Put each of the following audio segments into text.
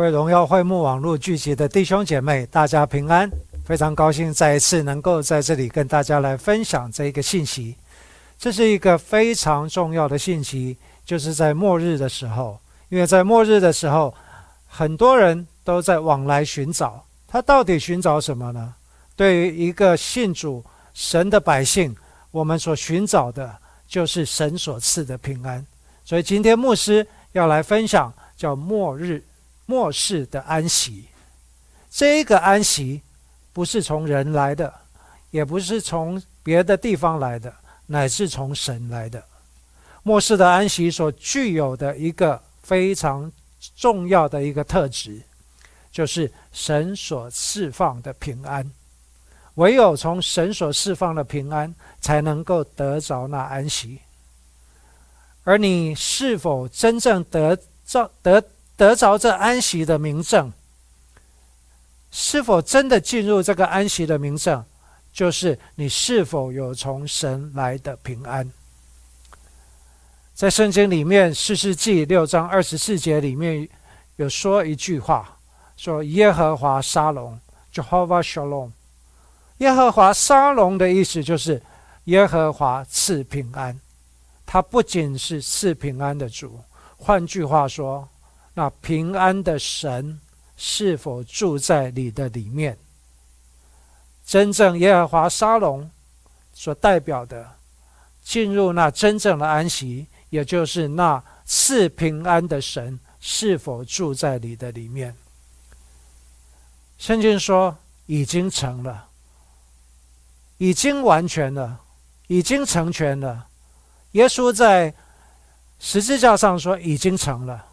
各位荣耀会幕网络聚集的弟兄姐妹，大家平安！非常高兴再一次能够在这里跟大家来分享这一个信息。这是一个非常重要的信息，就是在末日的时候，因为在末日的时候，很多人都在往来寻找，他到底寻找什么呢？对于一个信主神的百姓，我们所寻找的就是神所赐的平安。所以今天牧师要来分享，叫末日。末世的安息，这个安息不是从人来的，也不是从别的地方来的，乃是从神来的。末世的安息所具有的一个非常重要的一个特质，就是神所释放的平安。唯有从神所释放的平安，才能够得着那安息。而你是否真正得着得？得着这安息的名证，是否真的进入这个安息的名证，就是你是否有从神来的平安。在圣经里面，四世纪六章二十四节里面有说一句话，说耶和华沙龙，Jehovah Shalom。耶和华沙龙的意思就是耶和华赐平安，他不仅是赐平安的主，换句话说。那平安的神是否住在你的里面？真正耶和华沙龙所代表的，进入那真正的安息，也就是那赐平安的神是否住在你的里面？圣经说已经成了，已经完全了，已经成全了。耶稣在十字架上说已经成了。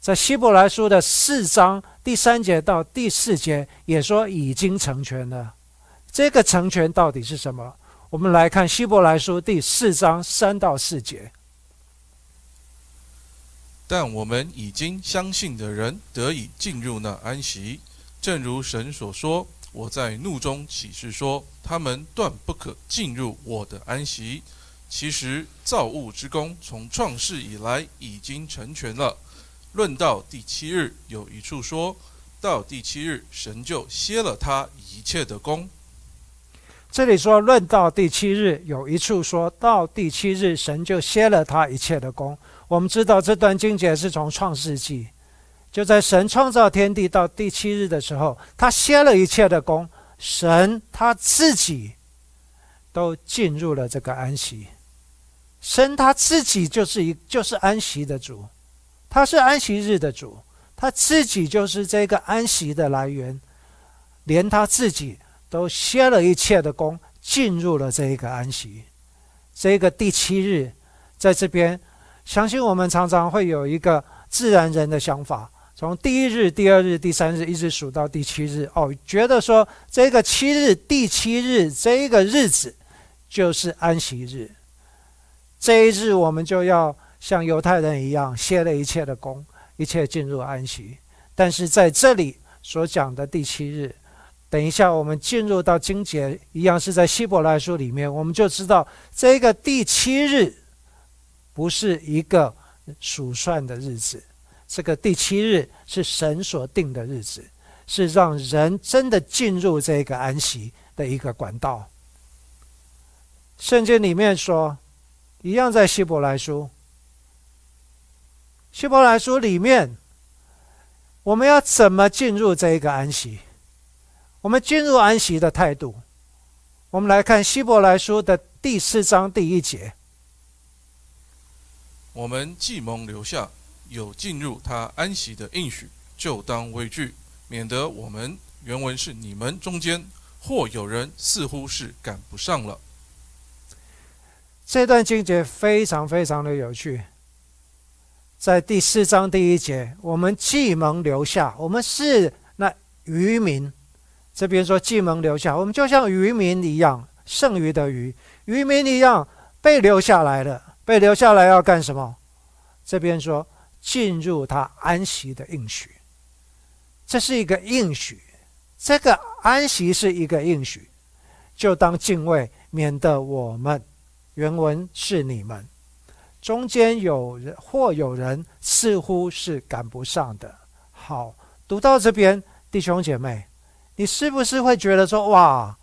在希伯来书的四章第三节到第四节也说已经成全了。这个成全到底是什么？我们来看希伯来书第四章三到四节。但我们已经相信的人得以进入那安息，正如神所说：“我在怒中启示说，他们断不可进入我的安息。”其实造物之功从创世以来已经成全了。论到第七日，有一处说到第七日，神就歇了他一切的功。这里说论到第七日，有一处说到第七日，神就歇了他一切的功。我们知道这段经节是从创世纪，就在神创造天地到第七日的时候，他歇了一切的功，神他自己都进入了这个安息。神他自己就是一就是安息的主。他是安息日的主，他自己就是这个安息的来源，连他自己都歇了一切的功，进入了这一个安息。这个第七日，在这边，相信我们常常会有一个自然人的想法，从第一日、第二日、第三日一直数到第七日，哦，觉得说这个七日、第七日这个日子就是安息日，这一日我们就要。像犹太人一样歇了一切的功，一切进入安息。但是在这里所讲的第七日，等一下我们进入到经节一样是在希伯来书里面，我们就知道这个第七日不是一个数算的日子，这个第七日是神所定的日子，是让人真的进入这个安息的一个管道。圣经里面说，一样在希伯来书。希伯来书里面，我们要怎么进入这一个安息？我们进入安息的态度，我们来看希伯来书的第四章第一节。我们既蒙留下有进入他安息的应许，就当畏惧，免得我们原文是你们中间或有人似乎是赶不上了。这段经节非常非常的有趣。在第四章第一节，我们既蒙留下，我们是那渔民。这边说既蒙留下，我们就像渔民一样，剩余的鱼，渔民一样被留下来了。被留下来要干什么？这边说进入他安息的应许，这是一个应许。这个安息是一个应许，就当敬畏，免得我们原文是你们。中间有人或有人似乎是赶不上的，好，读到这边，弟兄姐妹，你是不是会觉得说，哇，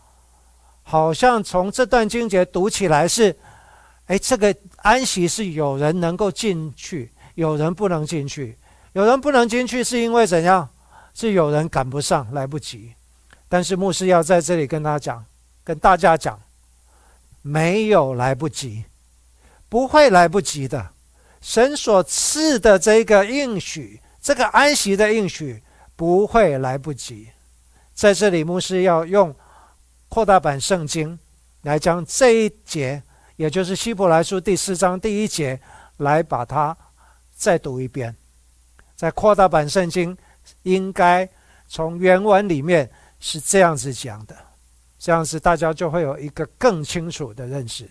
好像从这段经节读起来是，哎，这个安息是有人能够进去，有人不能进去，有人不能进去是因为怎样？是有人赶不上，来不及。但是牧师要在这里跟他讲，跟大家讲，没有来不及，不会来不及的。神所赐的这个应许，这个安息的应许，不会来不及。在这里，牧师要用扩大版圣经来将这一节，也就是希伯来书第四章第一节，来把它再读一遍。在扩大版圣经，应该从原文里面。是这样子讲的，这样子大家就会有一个更清楚的认识。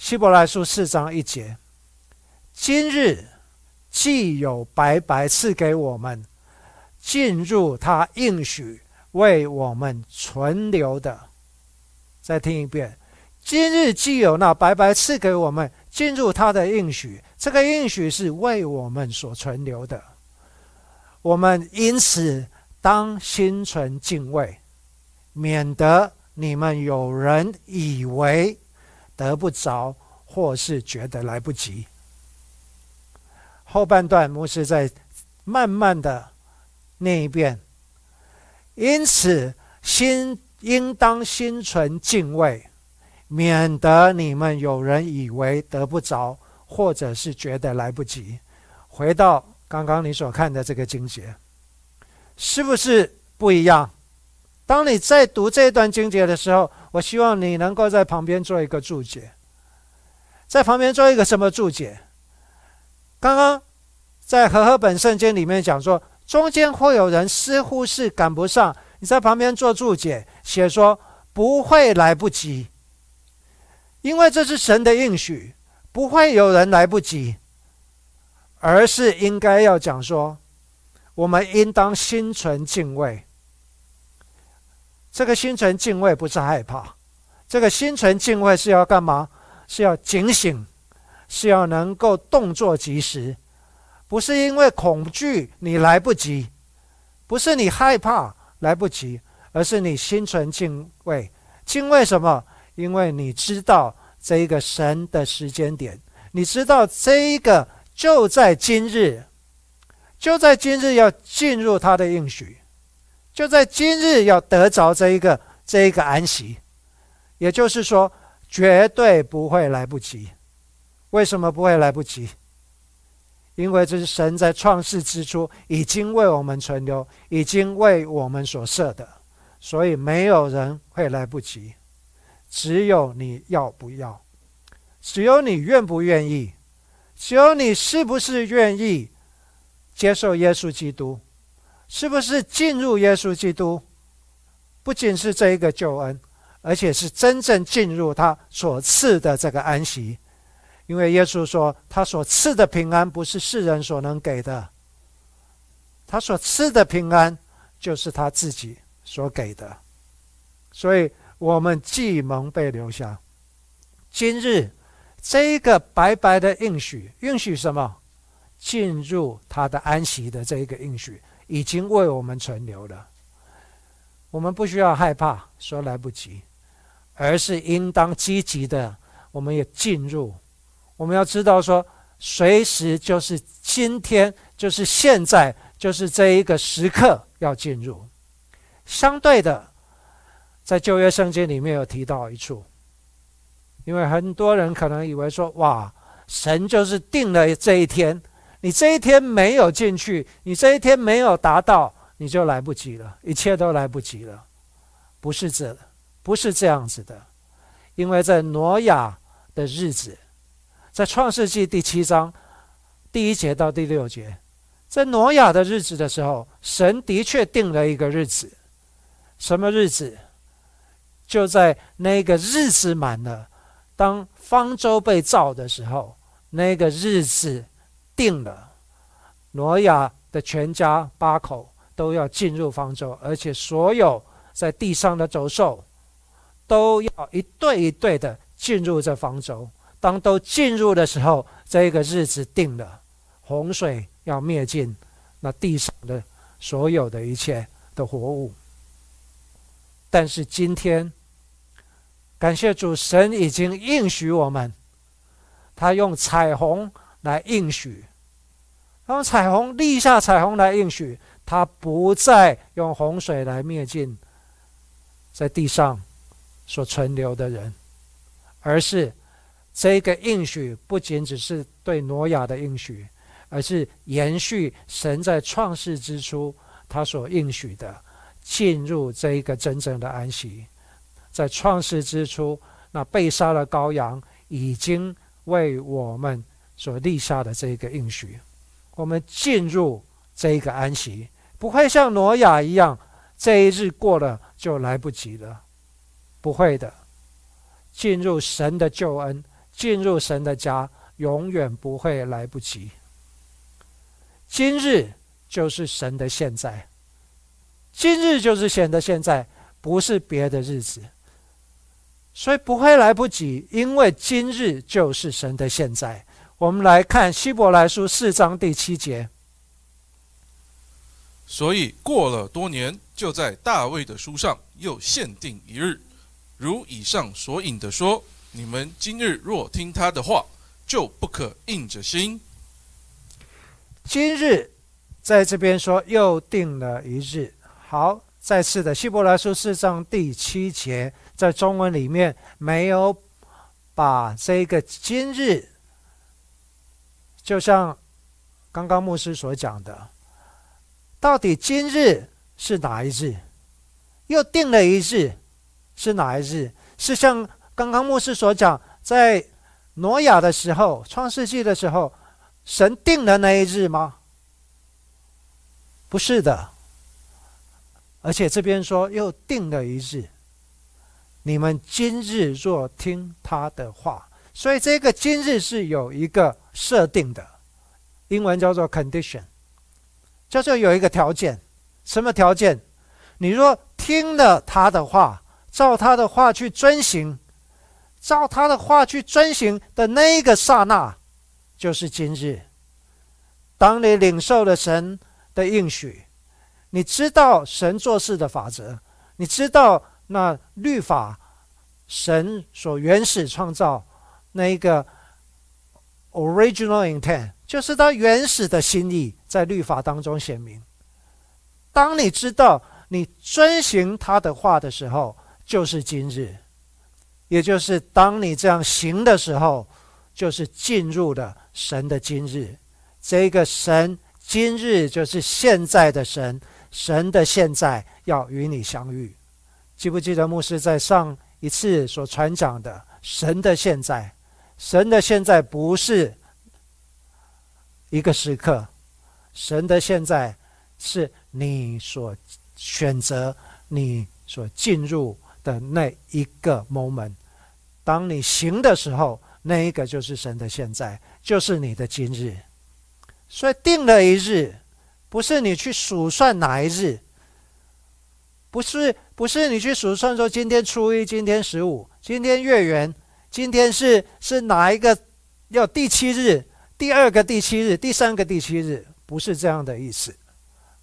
希伯来书四章一节：今日既有白白赐给我们进入他应许为我们存留的。再听一遍：今日既有那白白赐给我们进入他的应许，这个应许是为我们所存留的。我们因此。当心存敬畏，免得你们有人以为得不着，或是觉得来不及。后半段牧师在慢慢的念一遍。因此，心应当心存敬畏，免得你们有人以为得不着，或者是觉得来不及。回到刚刚你所看的这个经节。是不是不一样？当你在读这段经节的时候，我希望你能够在旁边做一个注解，在旁边做一个什么注解？刚刚在和合本圣经里面讲说，中间会有人似乎是赶不上，你在旁边做注解，写说不会来不及，因为这是神的应许，不会有人来不及，而是应该要讲说。我们应当心存敬畏。这个心存敬畏不是害怕，这个心存敬畏是要干嘛？是要警醒，是要能够动作及时。不是因为恐惧你来不及，不是你害怕来不及，而是你心存敬畏。敬畏什么？因为你知道这一个神的时间点，你知道这一个就在今日。就在今日要进入他的应许，就在今日要得着这一个这一个安息，也就是说，绝对不会来不及。为什么不会来不及？因为这是神在创世之初已经为我们存留，已经为我们所设的，所以没有人会来不及。只有你要不要，只有你愿不愿意，只有你是不是愿意。接受耶稣基督，是不是进入耶稣基督？不仅是这一个救恩，而且是真正进入他所赐的这个安息。因为耶稣说，他所赐的平安不是世人所能给的，他所赐的平安就是他自己所给的。所以，我们既蒙被留下，今日这个白白的应许，应许什么？进入他的安息的这一个应许，已经为我们存留了。我们不需要害怕说来不及，而是应当积极的，我们也进入。我们要知道说，随时就是今天，就是现在，就是这一个时刻要进入。相对的，在旧约圣经里面有提到一处，因为很多人可能以为说，哇，神就是定了这一天。你这一天没有进去，你这一天没有达到，你就来不及了，一切都来不及了。不是这，不是这样子的，因为在挪亚的日子，在创世纪第七章第一节到第六节，在挪亚的日子的时候，神的确定了一个日子，什么日子？就在那个日子满了，当方舟被造的时候，那个日子。定了，挪亚的全家八口都要进入方舟，而且所有在地上的走兽都要一对一对的进入这方舟。当都进入的时候，这个日子定了，洪水要灭尽那地上的所有的一切的活物。但是今天，感谢主，神已经应许我们，他用彩虹来应许，当彩虹立下彩虹来应许，他不再用洪水来灭尽在地上所存留的人，而是这个应许不仅只是对挪亚的应许，而是延续神在创世之初他所应许的，进入这一个真正的安息。在创世之初，那被杀的羔羊已经为我们所立下的这个应许，我们进入这一个安息，不会像挪亚一样，这一日过了就来不及了，不会的。进入神的救恩，进入神的家，永远不会来不及。今日就是神的现在，今日就是神的现在，不是别的日子。所以不会来不及，因为今日就是神的现在。我们来看希伯来书四章第七节。所以过了多年，就在大卫的书上又限定一日，如以上所引的说：你们今日若听他的话，就不可硬着心。今日在这边说又定了一日。好，再次的希伯来书四章第七节。在中文里面没有把这个今日，就像刚刚牧师所讲的，到底今日是哪一日？又定了一日，是哪一日？是像刚刚牧师所讲，在挪亚的时候、创世纪的时候，神定的那一日吗？不是的，而且这边说又定了一日。你们今日若听他的话，所以这个今日是有一个设定的，英文叫做 condition，叫做有一个条件。什么条件？你若听了他的话，照他的话去遵行，照他的话去遵行的那一个刹那，就是今日。当你领受了神的应许，你知道神做事的法则，你知道。那律法，神所原始创造那一个 original intent，就是他原始的心意，在律法当中显明。当你知道你遵行他的话的时候，就是今日；也就是当你这样行的时候，就是进入了神的今日。这个神今日就是现在的神，神的现在要与你相遇。记不记得牧师在上一次所传讲的神的现在？神的现在不是一个时刻，神的现在是你所选择、你所进入的那一个 moment。当你行的时候，那一个就是神的现在，就是你的今日。所以定了一日，不是你去数算哪一日。不是不是，你去数算说今天初一，今天十五，今天月圆，今天是是哪一个要第七日，第二个第七日，第三个第七日，不是这样的意思，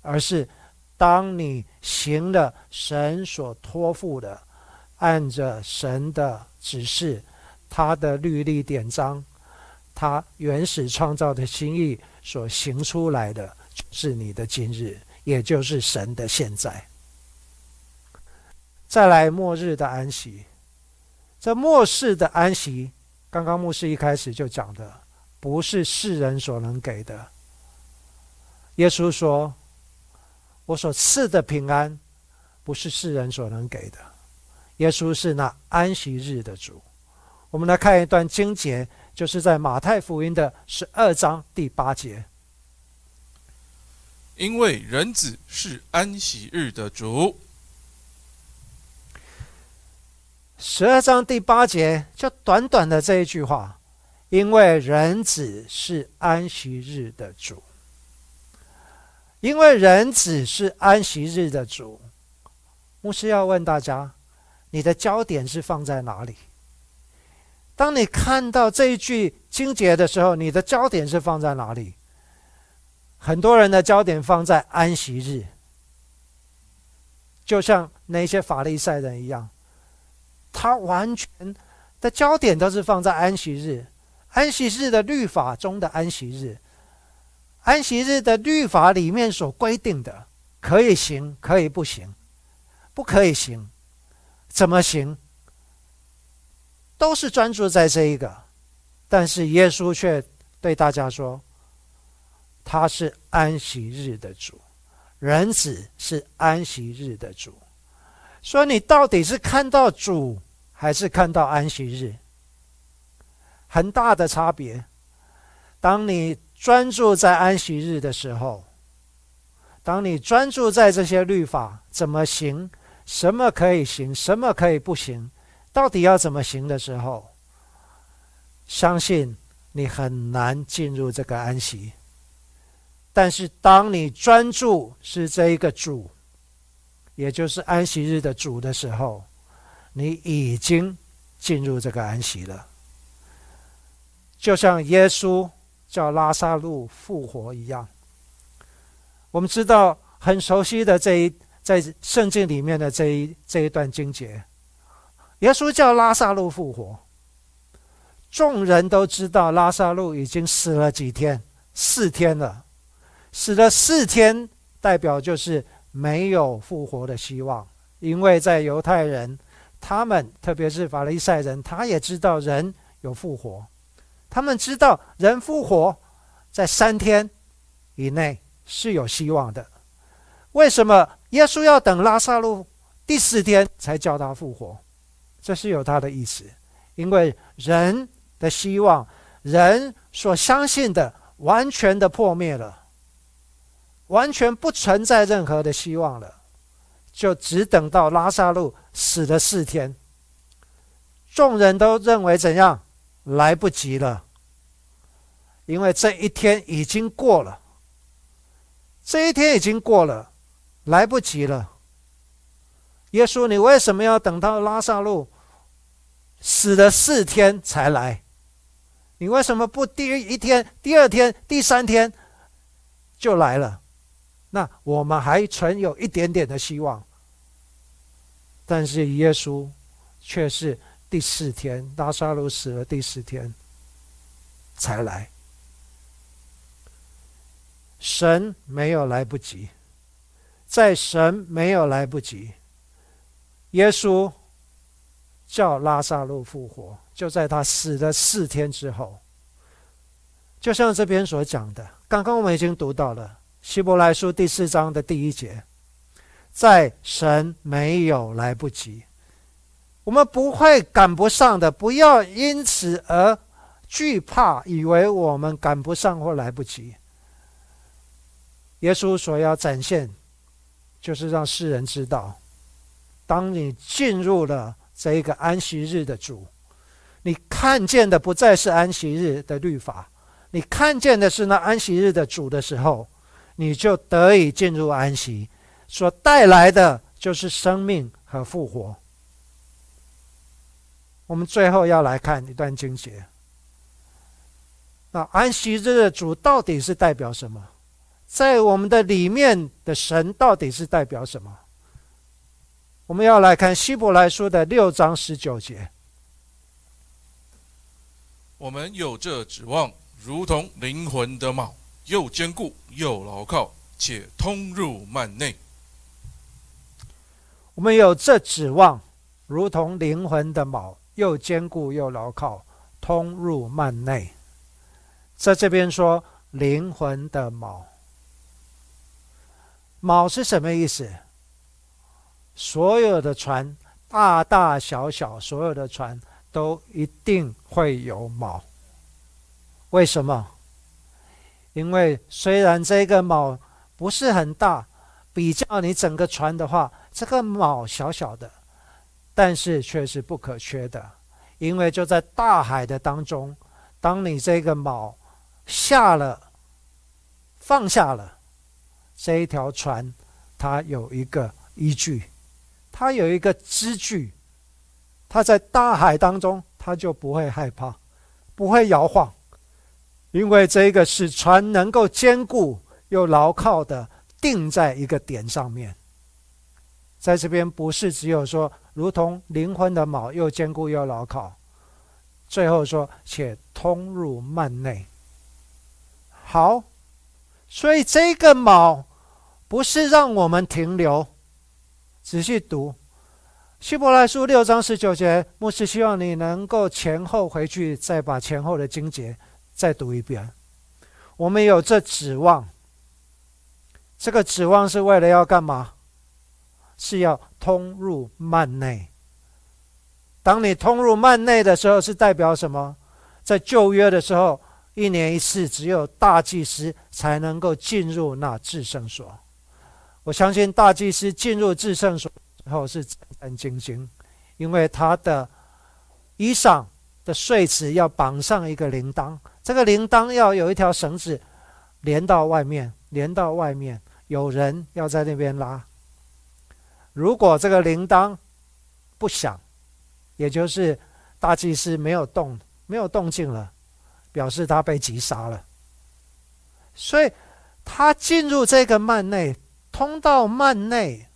而是当你行了神所托付的，按着神的指示，他的律例典章，他原始创造的心意所行出来的，是你的今日，也就是神的现在。再来末日的安息，这末世的安息，刚刚牧师一开始就讲的，不是世人所能给的。耶稣说：“我所赐的平安，不是世人所能给的。”耶稣是那安息日的主。我们来看一段经节，就是在马太福音的十二章第八节：“因为人子是安息日的主。”十二章第八节，就短短的这一句话，因为人子是安息日的主，因为人子是安息日的主。牧师要问大家，你的焦点是放在哪里？当你看到这一句经节的时候，你的焦点是放在哪里？很多人的焦点放在安息日，就像那些法利赛人一样，他完全的焦点都是放在安息日，安息日的律法中的安息日，安息日的律法里面所规定的可以行，可以不行，不可以行，怎么行，都是专注在这一个，但是耶稣却对大家说。他是安息日的主，人子是安息日的主。说你到底是看到主，还是看到安息日？很大的差别。当你专注在安息日的时候，当你专注在这些律法怎么行，什么可以行，什么可以不行，到底要怎么行的时候，相信你很难进入这个安息。但是，当你专注是这一个主，也就是安息日的主的时候，你已经进入这个安息了。就像耶稣叫拉萨路复活一样，我们知道很熟悉的这一在圣经里面的这一这一段经节，耶稣叫拉萨路复活，众人都知道拉萨路已经死了几天，四天了。死了四天，代表就是没有复活的希望。因为在犹太人，他们特别是法利赛人，他也知道人有复活，他们知道人复活在三天以内是有希望的。为什么耶稣要等拉萨路第四天才叫他复活？这是有他的意思，因为人的希望，人所相信的完全的破灭了。完全不存在任何的希望了，就只等到拉萨路死了四天。众人都认为怎样？来不及了，因为这一天已经过了。这一天已经过了，来不及了。耶稣，你为什么要等到拉萨路死了四天才来？你为什么不第一天、第二天、第三天就来了？那我们还存有一点点的希望，但是耶稣却是第四天，拉萨路死了第四天才来。神没有来不及，在神没有来不及，耶稣叫拉萨路复活，就在他死了四天之后。就像这边所讲的，刚刚我们已经读到了。希伯来书第四章的第一节，在神没有来不及，我们不会赶不上的。不要因此而惧怕，以为我们赶不上或来不及。耶稣所要展现，就是让世人知道，当你进入了这个安息日的主，你看见的不再是安息日的律法，你看见的是那安息日的主的时候。你就得以进入安息，所带来的就是生命和复活。我们最后要来看一段经节。那安息日的主到底是代表什么？在我们的里面的神到底是代表什么？我们要来看希伯来书的六章十九节。我们有这指望，如同灵魂的锚。又坚固又牢靠，且通入幔内。我们有这指望，如同灵魂的锚，又坚固又牢靠，通入幔内。在这边说灵魂的锚，锚是什么意思？所有的船，大大小小，所有的船都一定会有锚。为什么？因为虽然这个锚不是很大，比较你整个船的话，这个锚小小的，但是却是不可缺的。因为就在大海的当中，当你这个锚下了、放下了，这一条船它有一个依据，它有一个支据，它在大海当中，它就不会害怕，不会摇晃。因为这个是船能够坚固、又牢靠的定在一个点上面。在这边不是只有说，如同灵魂的锚，又坚固又牢靠。最后说，且通入幔内。好，所以这个锚不是让我们停留。仔细读《希伯来书》六章十九节，牧师希望你能够前后回去，再把前后的经节再读一遍。我们有这指望，这个指望是为了要干嘛？是要通入幔内。当你通入幔内的时候，是代表什么？在旧约的时候，一年一次，只有大祭司才能够进入那至圣所。我相信大祭司进入至圣所之后是战战兢兢，因为他的衣裳的穗子要绑上一个铃铛，这个铃铛要有一条绳子连到外面，连到外面，有人要在那边拉。如果这个铃铛不响，也就是大祭司没有动，没有动静了，表示他被击杀了。所以他进入这个幔内，通到幔内，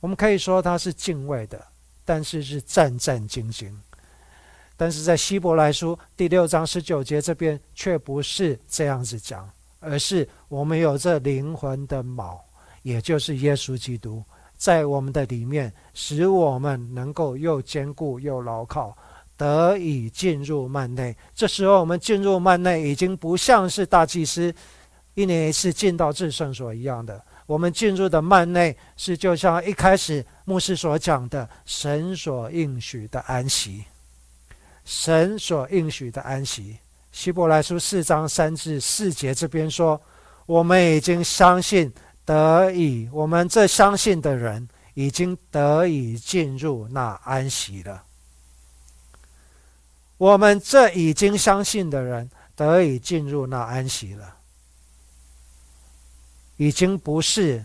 我们可以说他是敬畏的，但是是战战兢兢。但是在希伯来书第六章十九节这边却不是这样子讲，而是我们有这灵魂的锚，也就是耶稣基督。在我们的里面，使我们能够又坚固又牢靠，得以进入幔内。这时候，我们进入幔内，已经不像是大祭司一年一次进到至圣所一样的。我们进入的幔内，是就像一开始牧师所讲的，神所应许的安息。神所应许的安息。希伯来书四章三至四节这边说，我们已经相信。得以，我们这相信的人已经得以进入那安息了。我们这已经相信的人得以进入那安息了，已经不是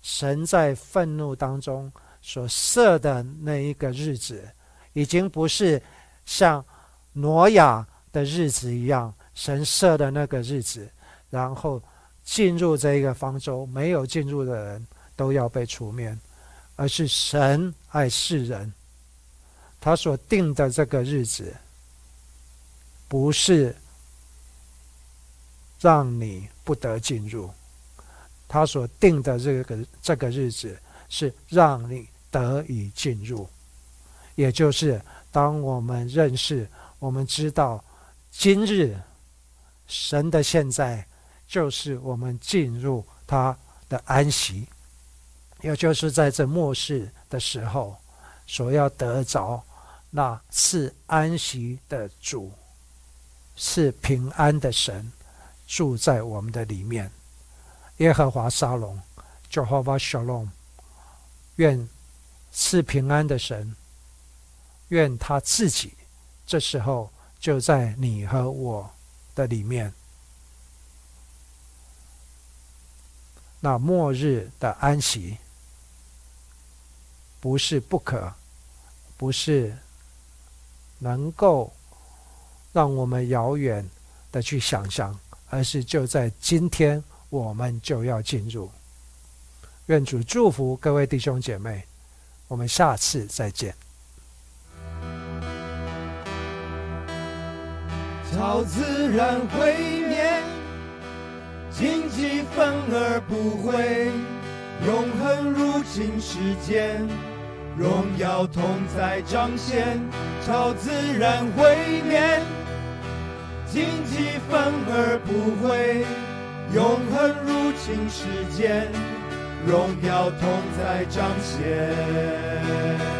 神在愤怒当中所设的那一个日子，已经不是像挪亚的日子一样，神设的那个日子，然后。进入这一个方舟，没有进入的人都要被除灭，而是神爱世人，他所定的这个日子，不是让你不得进入，他所定的这个这个日子是让你得以进入，也就是当我们认识、我们知道今日神的现在。就是我们进入他的安息，也就是在这末世的时候，所要得着那是安息的主，是平安的神，住在我们的里面。耶和华沙龙，Jehovah Shalom，愿是平安的神，愿他自己这时候就在你和我的里面。那末日的安息，不是不可，不是能够让我们遥远的去想象，而是就在今天，我们就要进入。愿主祝福各位弟兄姐妹，我们下次再见。荆棘反而不会，永恒入侵世间，荣耀同在彰显，超自然毁灭。荆棘反而不会，永恒入侵世间，荣耀同在彰显。